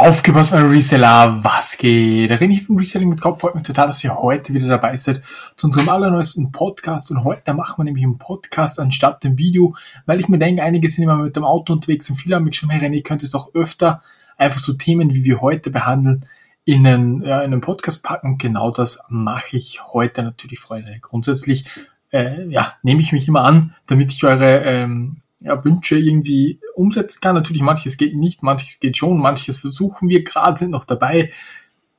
Aufgepasst, mein Reseller, was geht? Da rede ich vom Reselling mit Kopf. Freut mich total, dass ihr heute wieder dabei seid zu unserem allerneuesten Podcast. Und heute machen wir nämlich einen Podcast anstatt dem Video, weil ich mir denke, einige sind immer mit dem Auto unterwegs und viele haben mich schon, hey René, könnt es auch öfter einfach so Themen, wie wir heute behandeln, in einen, ja, in einen Podcast packen. Genau das mache ich heute natürlich, Freunde. Grundsätzlich, äh, ja, nehme ich mich immer an, damit ich eure, ähm, ja, Wünsche irgendwie umsetzen kann. Natürlich, manches geht nicht, manches geht schon, manches versuchen wir gerade, sind noch dabei.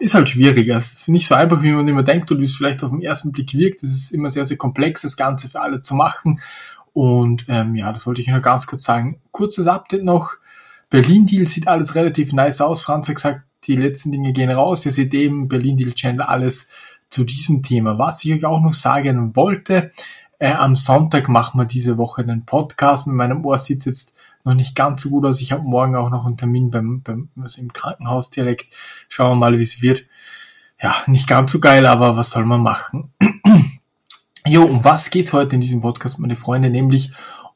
Ist halt schwieriger. Es ist nicht so einfach, wie man immer denkt oder wie es vielleicht auf den ersten Blick wirkt. Es ist immer sehr, sehr komplex, das Ganze für alle zu machen. Und ähm, ja, das wollte ich nur ganz kurz sagen. Kurzes Update noch. Berlin-Deal sieht alles relativ nice aus. Franz hat gesagt, die letzten Dinge gehen raus. Ihr seht eben Berlin-Deal-Channel alles zu diesem Thema. Was ich euch auch noch sagen wollte, äh, am Sonntag machen wir diese Woche einen Podcast. Mit meinem Ohr sieht jetzt noch nicht ganz so gut aus. Ich habe morgen auch noch einen Termin beim, beim also im Krankenhaus direkt. Schauen wir mal, wie es wird. Ja, nicht ganz so geil, aber was soll man machen? jo, um was geht's heute in diesem Podcast, meine Freunde? Nämlich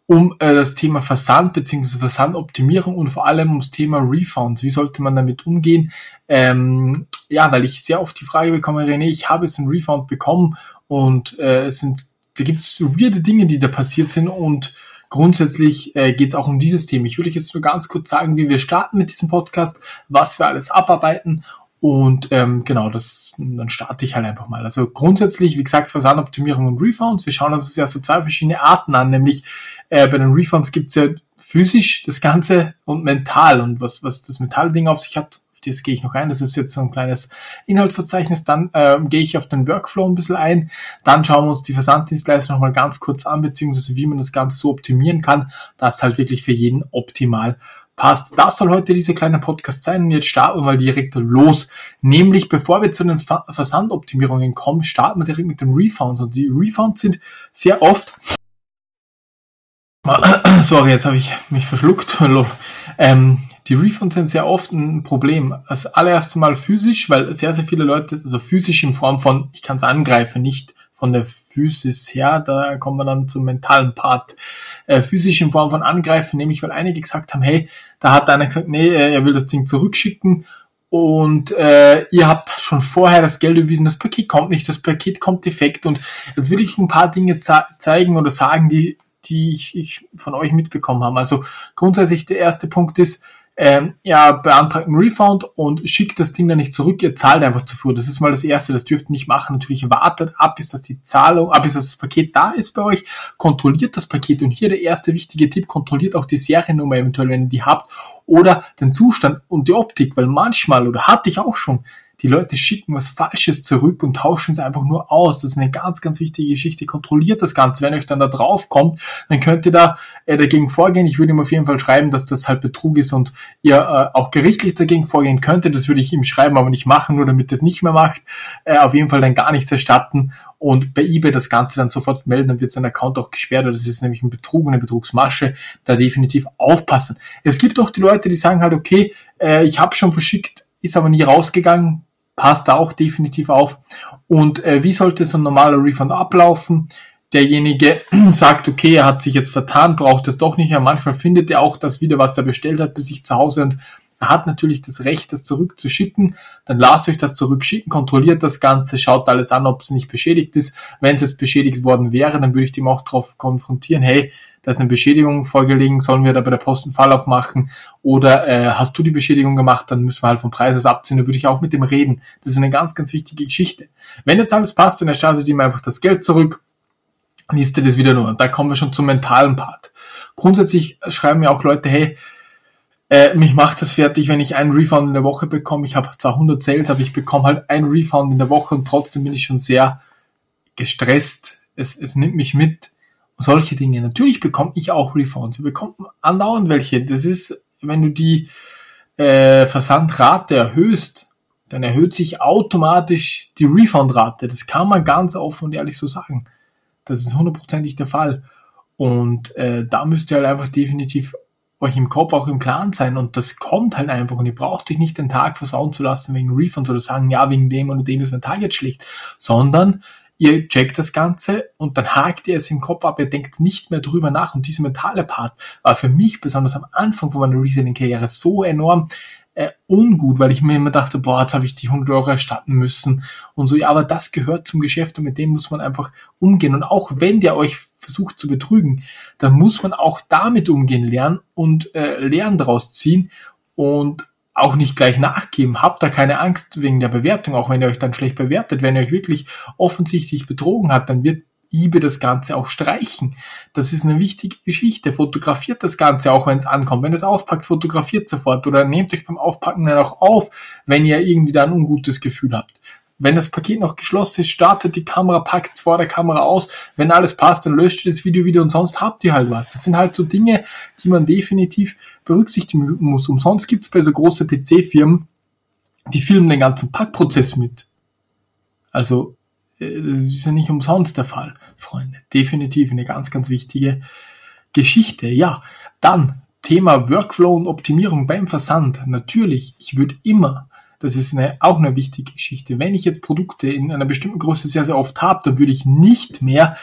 um äh, das Thema Versand bzw. Versandoptimierung und vor allem ums Thema Refunds. Wie sollte man damit umgehen? Ähm, ja, weil ich sehr oft die Frage bekomme, René, ich habe jetzt einen Refund bekommen und äh, es sind da gibt es so weirde Dinge, die da passiert sind und grundsätzlich äh, geht es auch um dieses Thema. Ich will euch jetzt nur ganz kurz sagen, wie wir starten mit diesem Podcast, was wir alles abarbeiten und ähm, genau, das dann starte ich halt einfach mal. Also grundsätzlich, wie gesagt, Versandoptimierung und Refunds. Wir schauen uns ja so zwei verschiedene Arten an, nämlich äh, bei den Refunds gibt's ja physisch das Ganze und mental. Und was, was das mentale Ding auf sich hat, das gehe ich noch ein. Das ist jetzt so ein kleines Inhaltsverzeichnis. Dann ähm, gehe ich auf den Workflow ein bisschen ein. Dann schauen wir uns die Versanddienstleister nochmal ganz kurz an, beziehungsweise wie man das Ganze so optimieren kann, dass halt wirklich für jeden optimal passt. Das soll heute dieser kleine Podcast sein. Und jetzt starten wir mal direkt los. Nämlich, bevor wir zu den Versandoptimierungen kommen, starten wir direkt mit den Refunds. Und die Refunds sind sehr oft Sorry, jetzt habe ich mich verschluckt. ähm, die Refunds sind sehr oft ein Problem. Das allererste Mal physisch, weil sehr, sehr viele Leute, also physisch in Form von, ich kann es angreifen, nicht von der Physis her, da kommen wir dann zum mentalen Part. Äh, physisch in Form von angreifen, nämlich weil einige gesagt haben, hey, da hat einer gesagt, nee, er will das Ding zurückschicken und äh, ihr habt schon vorher das Geld überwiesen, das Paket kommt nicht, das Paket kommt defekt und jetzt will ich ein paar Dinge zeigen oder sagen, die, die ich, ich von euch mitbekommen habe. Also grundsätzlich der erste Punkt ist, ähm, ja, beantragt einen Refund und schickt das Ding dann nicht zurück, ihr zahlt einfach zu früh. Das ist mal das Erste, das dürft ihr nicht machen. Natürlich wartet ab, bis das die Zahlung, ab bis das Paket da ist bei euch, kontrolliert das Paket. Und hier der erste wichtige Tipp, kontrolliert auch die Seriennummer eventuell, wenn ihr die habt. Oder den Zustand und die Optik, weil manchmal, oder hatte ich auch schon, die Leute schicken was Falsches zurück und tauschen es einfach nur aus. Das ist eine ganz, ganz wichtige Geschichte. Kontrolliert das Ganze. Wenn euch dann da drauf kommt, dann könnt ihr da äh, dagegen vorgehen. Ich würde ihm auf jeden Fall schreiben, dass das halt Betrug ist und ihr äh, auch gerichtlich dagegen vorgehen könntet. Das würde ich ihm schreiben, aber nicht machen, nur damit das nicht mehr macht. Äh, auf jeden Fall dann gar nichts erstatten und bei eBay das Ganze dann sofort melden, dann wird sein Account auch gesperrt. Das ist nämlich ein Betrug, eine Betrugsmasche. Da definitiv aufpassen. Es gibt auch die Leute, die sagen halt, okay, äh, ich habe schon verschickt, ist aber nie rausgegangen passt da auch definitiv auf. Und äh, wie sollte so ein normaler Refund ablaufen? Derjenige sagt, okay, er hat sich jetzt vertan, braucht es doch nicht mehr. Manchmal findet er auch das wieder, was er bestellt hat, bis sich zu Hause und er hat natürlich das Recht, das zurückzuschicken. Dann lasst euch das zurückschicken, kontrolliert das Ganze, schaut alles an, ob es nicht beschädigt ist. Wenn es jetzt beschädigt worden wäre, dann würde ich dem auch darauf konfrontieren, hey, da ist eine Beschädigung vorgelegen, sollen wir da bei der Post einen Fall aufmachen oder äh, hast du die Beschädigung gemacht, dann müssen wir halt vom Preis abziehen, dann würde ich auch mit dem reden. Das ist eine ganz, ganz wichtige Geschichte. Wenn jetzt alles passt, dann erstattet ihm einfach das Geld zurück, liest er das wieder nur. Und da kommen wir schon zum mentalen Part. Grundsätzlich schreiben mir auch Leute, hey, äh, mich macht das fertig, wenn ich einen Refund in der Woche bekomme. Ich habe zwar 100 Sales, aber ich bekomme halt einen Refund in der Woche und trotzdem bin ich schon sehr gestresst. Es, es nimmt mich mit. Solche Dinge. Natürlich bekomme ich auch Refunds. Wir bekommen andauernd welche. Das ist, wenn du die äh, Versandrate erhöhst, dann erhöht sich automatisch die Refundrate. Das kann man ganz offen und ehrlich so sagen. Das ist hundertprozentig der Fall. Und äh, da müsst ihr halt einfach definitiv euch im Kopf auch im Klaren sein und das kommt halt einfach und ihr braucht euch nicht den Tag versauen zu lassen wegen Refunds oder sagen, ja, wegen dem oder dem ist mein Tag jetzt schlecht, sondern ihr checkt das Ganze und dann hakt ihr es im Kopf ab, ihr denkt nicht mehr drüber nach und diese mentale Part war für mich besonders am Anfang von meiner Reselling-Karriere so enorm äh, ungut, weil ich mir immer dachte, boah, jetzt habe ich die 100 Euro erstatten müssen und so. Ja, aber das gehört zum Geschäft und mit dem muss man einfach umgehen. Und auch wenn der euch versucht zu betrügen, dann muss man auch damit umgehen lernen und äh, Lernen daraus ziehen und auch nicht gleich nachgeben. Habt da keine Angst wegen der Bewertung, auch wenn ihr euch dann schlecht bewertet. Wenn ihr euch wirklich offensichtlich betrogen hat, dann wird eBay das Ganze auch streichen. Das ist eine wichtige Geschichte. Fotografiert das Ganze auch, wenn es ankommt. Wenn es aufpackt, fotografiert sofort oder nehmt euch beim Aufpacken dann auch auf, wenn ihr irgendwie da ein ungutes Gefühl habt. Wenn das Paket noch geschlossen ist, startet die Kamera, packt es vor der Kamera aus. Wenn alles passt, dann löscht ihr das Video wieder und sonst habt ihr halt was. Das sind halt so Dinge, die man definitiv berücksichtigen muss. Umsonst gibt es bei so großen PC-Firmen, die filmen den ganzen Packprozess mit. Also das ist ja nicht umsonst der Fall, Freunde. Definitiv eine ganz, ganz wichtige Geschichte. Ja, dann Thema Workflow und Optimierung beim Versand. Natürlich, ich würde immer, das ist eine, auch eine wichtige Geschichte, wenn ich jetzt Produkte in einer bestimmten Größe sehr, sehr oft habe, dann würde ich nicht mehr,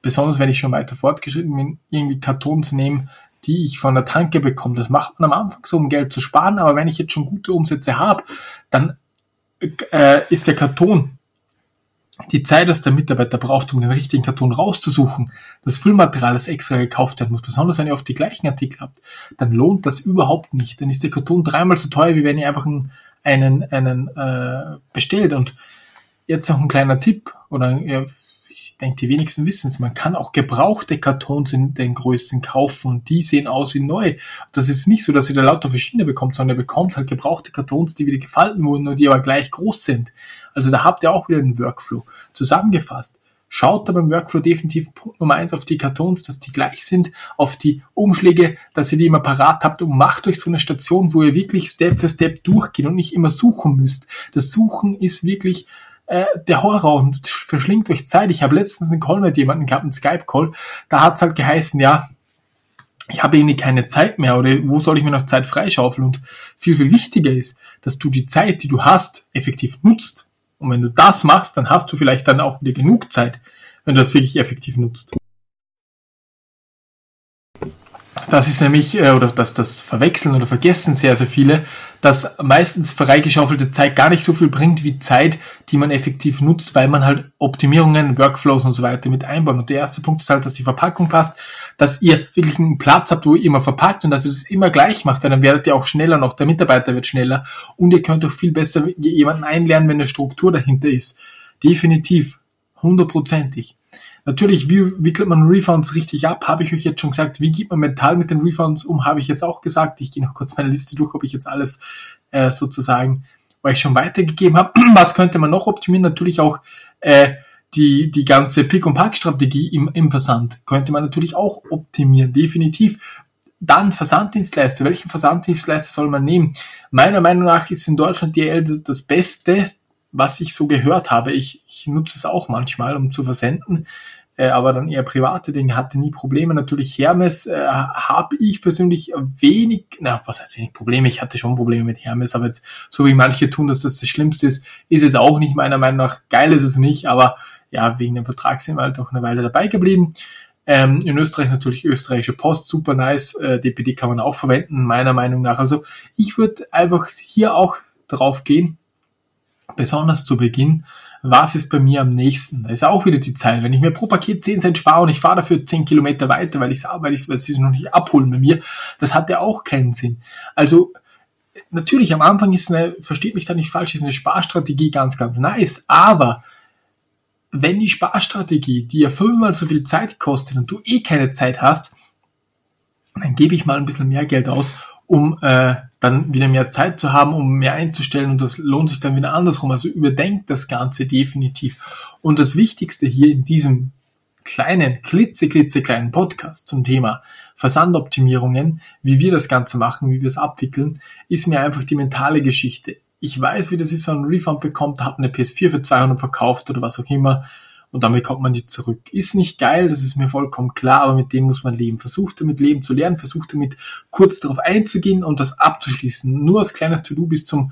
besonders wenn ich schon weiter fortgeschritten bin, irgendwie Kartons nehmen, die ich von der Tanke bekomme. Das macht man am Anfang so, um Geld zu sparen, aber wenn ich jetzt schon gute Umsätze habe, dann äh, ist der Karton die Zeit, dass der Mitarbeiter braucht, um den richtigen Karton rauszusuchen, das Füllmaterial, das extra gekauft werden muss, besonders wenn ihr oft die gleichen Artikel habt, dann lohnt das überhaupt nicht. Dann ist der Karton dreimal so teuer, wie wenn ihr einfach einen, einen, einen äh, bestellt. Und jetzt noch ein kleiner Tipp oder ja, denke, die wenigsten wissen es, man kann auch gebrauchte Kartons in den Größen kaufen und die sehen aus wie neu. Das ist nicht so, dass ihr da lauter verschiedene bekommt, sondern ihr bekommt halt gebrauchte Kartons, die wieder gefalten wurden und die aber gleich groß sind. Also da habt ihr auch wieder einen Workflow. Zusammengefasst, Schaut da beim Workflow definitiv Punkt Nummer eins auf die Kartons, dass die gleich sind, auf die Umschläge, dass ihr die immer parat habt und macht euch so eine Station, wo ihr wirklich Step für Step durchgeht und nicht immer suchen müsst. Das Suchen ist wirklich äh, der Horror und verschlingt euch Zeit. Ich habe letztens einen Call mit jemandem gehabt, einen Skype-Call, da hat's halt geheißen, ja, ich habe irgendwie keine Zeit mehr oder wo soll ich mir noch Zeit freischaufeln? Und viel, viel wichtiger ist, dass du die Zeit, die du hast, effektiv nutzt. Und wenn du das machst, dann hast du vielleicht dann auch wieder genug Zeit, wenn du das wirklich effektiv nutzt. Das ist nämlich, äh, oder das, das Verwechseln oder Vergessen sehr, sehr viele, dass meistens freigeschaufelte Zeit gar nicht so viel bringt wie Zeit, die man effektiv nutzt, weil man halt Optimierungen, Workflows und so weiter mit einbaut. Und der erste Punkt ist halt, dass die Verpackung passt, dass ihr wirklich einen Platz habt, wo ihr immer verpackt und dass ihr das immer gleich macht, weil dann werdet ihr auch schneller noch, der Mitarbeiter wird schneller und ihr könnt auch viel besser jemanden einlernen, wenn eine Struktur dahinter ist. Definitiv, hundertprozentig. Natürlich, wie wickelt man Refunds richtig ab, habe ich euch jetzt schon gesagt. Wie geht man mental mit den Refunds um, habe ich jetzt auch gesagt. Ich gehe noch kurz meine Liste durch, ob ich jetzt alles äh, sozusagen euch schon weitergegeben habe. Was könnte man noch optimieren? Natürlich auch äh, die, die ganze Pick- und Pack-Strategie im, im Versand könnte man natürlich auch optimieren, definitiv. Dann Versanddienstleister. Welchen Versanddienstleister soll man nehmen? Meiner Meinung nach ist in Deutschland DL das Beste, was ich so gehört habe. Ich, ich nutze es auch manchmal, um zu versenden, äh, aber dann eher private Dinge, hatte nie Probleme. Natürlich Hermes äh, habe ich persönlich wenig, na, was heißt wenig Probleme? Ich hatte schon Probleme mit Hermes, aber jetzt, so wie manche tun, dass das das Schlimmste ist, ist es auch nicht meiner Meinung nach. Geil ist es nicht, aber ja, wegen dem Vertrag sind wir halt auch eine Weile dabei geblieben. Ähm, in Österreich natürlich österreichische Post, super nice. Äh, DPD kann man auch verwenden, meiner Meinung nach. Also ich würde einfach hier auch drauf gehen, besonders zu Beginn, was ist bei mir am nächsten? Da ist auch wieder die Zeit. Wenn ich mir pro Paket 10 Cent spare und ich fahre dafür 10 Kilometer weiter, weil ich weil ich es noch nicht abholen bei mir, das hat ja auch keinen Sinn. Also natürlich am Anfang ist eine, versteht mich da nicht falsch, ist eine Sparstrategie ganz, ganz nice, aber wenn die Sparstrategie dir fünfmal so viel Zeit kostet und du eh keine Zeit hast, dann gebe ich mal ein bisschen mehr Geld aus, um äh, dann wieder mehr Zeit zu haben, um mehr einzustellen und das lohnt sich dann wieder andersrum. Also überdenkt das Ganze definitiv. Und das Wichtigste hier in diesem kleinen, klitze, klitze kleinen Podcast zum Thema Versandoptimierungen, wie wir das Ganze machen, wie wir es abwickeln, ist mir einfach die mentale Geschichte. Ich weiß, wie das ist, wenn man einen Refund bekommt, hat eine PS4 für 200 verkauft oder was auch immer und dann bekommt man die zurück. Ist nicht geil, das ist mir vollkommen klar, aber mit dem muss man leben. Versucht damit leben zu lernen, versucht damit kurz darauf einzugehen und das abzuschließen. Nur als kleines To-Do bis zum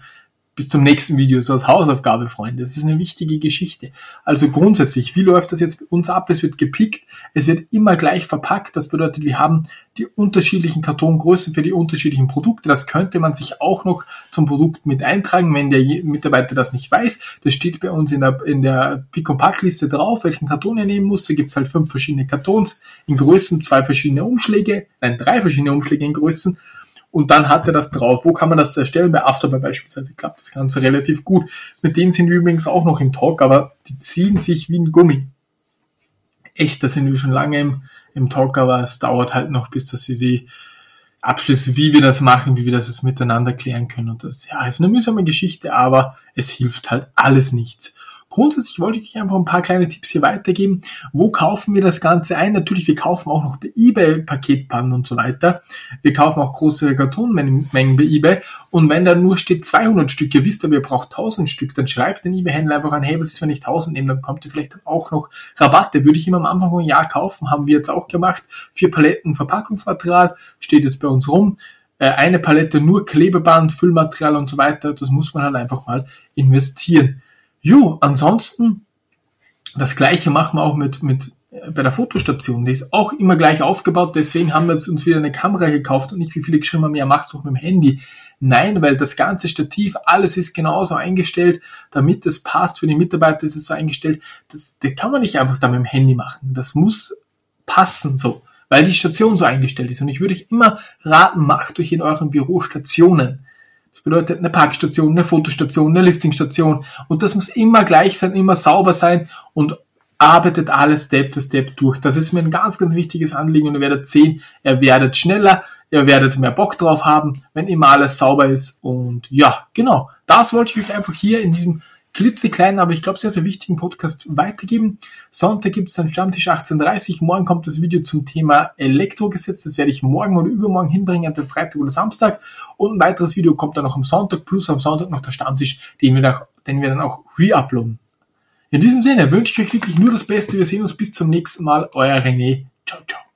bis zum nächsten Video, so als Hausaufgabe, Freunde. Das ist eine wichtige Geschichte. Also grundsätzlich, wie läuft das jetzt bei uns ab? Es wird gepickt, es wird immer gleich verpackt. Das bedeutet, wir haben die unterschiedlichen Kartongrößen für die unterschiedlichen Produkte. Das könnte man sich auch noch zum Produkt mit eintragen, wenn der Mitarbeiter das nicht weiß. Das steht bei uns in der, in der Pick-and-Pack-Liste drauf, welchen Karton er nehmen muss. Da gibt's halt fünf verschiedene Kartons in Größen, zwei verschiedene Umschläge, nein, drei verschiedene Umschläge in Größen und dann hat er das drauf. Wo kann man das erstellen? Bei Afterby beispielsweise klappt das Ganze relativ gut. Mit denen sind wir übrigens auch noch im Talk, aber die ziehen sich wie ein Gummi. Echt, da sind wir schon lange im, im Talk, aber es dauert halt noch, bis dass sie sie abschließen, wie wir das machen, wie wir das jetzt miteinander klären können. Und das, ja, ist eine mühsame Geschichte, aber es hilft halt alles nichts. Grundsätzlich wollte ich euch einfach ein paar kleine Tipps hier weitergeben. Wo kaufen wir das Ganze ein? Natürlich, wir kaufen auch noch bei eBay Paketpannen und so weiter. Wir kaufen auch große Kartonmengen bei eBay. Und wenn da nur steht 200 Stück, ihr wisst aber, ihr braucht 1000 Stück, dann schreibt den eBay-Händler einfach an, hey, was ist, wenn ich 1000 nehme? Dann kommt ihr vielleicht auch noch Rabatte. Würde ich immer am Anfang von Jahr kaufen, haben wir jetzt auch gemacht. Vier Paletten Verpackungsmaterial steht jetzt bei uns rum äh, eine Palette nur Klebeband, Füllmaterial und so weiter. Das muss man halt einfach mal investieren. Jo, ansonsten, das gleiche machen wir auch mit, mit äh, bei der Fotostation. Die ist auch immer gleich aufgebaut, deswegen haben wir jetzt uns wieder eine Kamera gekauft und nicht wie viele geschrieben haben, ja, mach's doch mit dem Handy. Nein, weil das ganze Stativ, alles ist genauso eingestellt, damit es passt. Für die Mitarbeiter ist es so eingestellt. Das, das kann man nicht einfach da mit dem Handy machen. Das muss passen, so. Weil die Station so eingestellt ist. Und ich würde euch immer raten, macht euch in eurem Büro Stationen. Das bedeutet eine Parkstation, eine Fotostation, eine Listingstation. Und das muss immer gleich sein, immer sauber sein und arbeitet alles Step für Step durch. Das ist mir ein ganz, ganz wichtiges Anliegen und ihr werdet sehen, ihr werdet schneller, ihr werdet mehr Bock drauf haben, wenn immer alles sauber ist. Und ja, genau, das wollte ich euch einfach hier in diesem klitzekleinen, aber ich glaube sehr, sehr wichtigen Podcast weitergeben. Sonntag gibt es einen Stammtisch 18.30 Morgen kommt das Video zum Thema Elektrogesetz. Das werde ich morgen oder übermorgen hinbringen, entweder Freitag oder Samstag. Und ein weiteres Video kommt dann noch am Sonntag, plus am Sonntag noch der Stammtisch, den wir, auch, den wir dann auch re-uploaden. In diesem Sinne wünsche ich euch wirklich nur das Beste. Wir sehen uns bis zum nächsten Mal. Euer René. Ciao, ciao.